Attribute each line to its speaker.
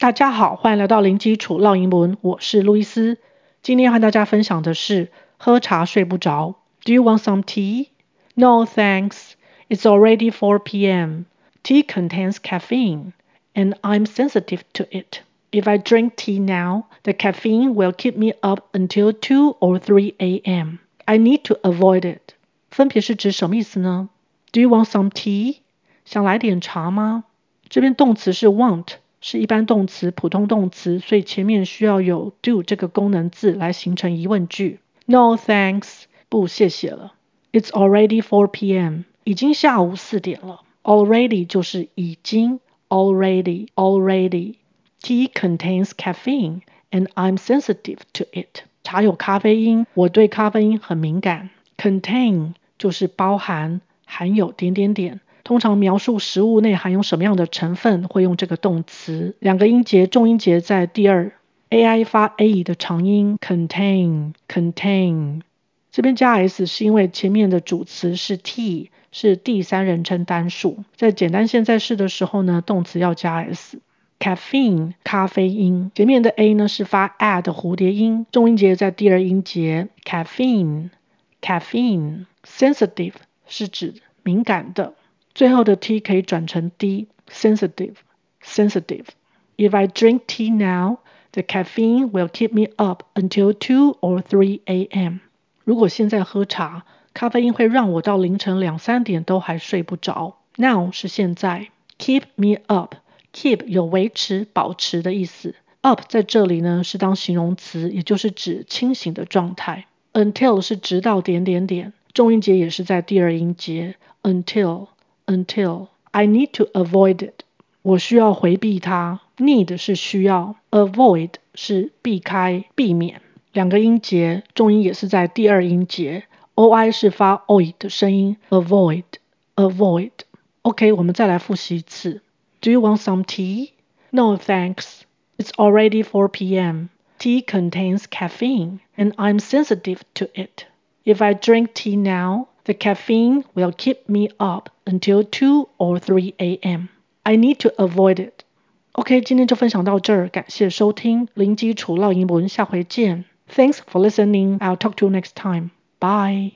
Speaker 1: 大家好，欢迎来到零基础绕英文，我是路易斯。今天要和大家分享的是喝茶睡不着。Do you want some tea? No, thanks. It's already 4 p.m. Tea contains caffeine, and I'm sensitive to it. If I drink tea now, the caffeine will keep me up until 2 or 3 a.m. I need to avoid it. 分别是指什么意思呢？Do you want some tea? 想来点茶吗？这边动词是 want。是一般动词、普通动词，所以前面需要有 do 这个功能字来形成疑问句。No thanks，不谢谢了。It's already 4 p.m. 已经下午四点了。Already 就是已经，already already。Tea contains caffeine and I'm sensitive to it。茶有咖啡因，我对咖啡因很敏感。Contain 就是包含、含有点点点。通常描述食物内含有什么样的成分，会用这个动词。两个音节，重音节在第二，ai 发 a 的长音，contain contain。这边加 s 是因为前面的主词是 t，是第三人称单数。在简单现在式的时候呢，动词要加 s。caffeine 咖啡因，前面的 a 呢是发 a 的蝴蝶音，重音节在第二音节，caffeine caffeine。sensitive 是指敏感的。最后的 t 可以转成 d，sensitive sensitive。If I drink tea now, the caffeine will keep me up until two or three a.m. 如果现在喝茶，咖啡因会让我到凌晨两三点都还睡不着。Now 是现在，keep me up，keep 有维持、保持的意思。up 在这里呢是当形容词，也就是指清醒的状态。Until 是直到点点点，重音节也是在第二音节，until。Until I need to avoid it，我需要回避它。Need 是需要，avoid 是避开、避免。两个音节，重音也是在第二音节。oi 是发 oi 的声音，avoid，avoid。OK，我们再来复习一次。Do you want some tea? No, thanks. It's already 4 p.m. Tea contains caffeine, and I'm sensitive to it. If I drink tea now, The caffeine will keep me up until two or three a.m. I need to avoid it. OK，今天就分享到这儿，感谢收听零基础绕英文，下回见。Thanks for listening. I'll talk to you next time. Bye.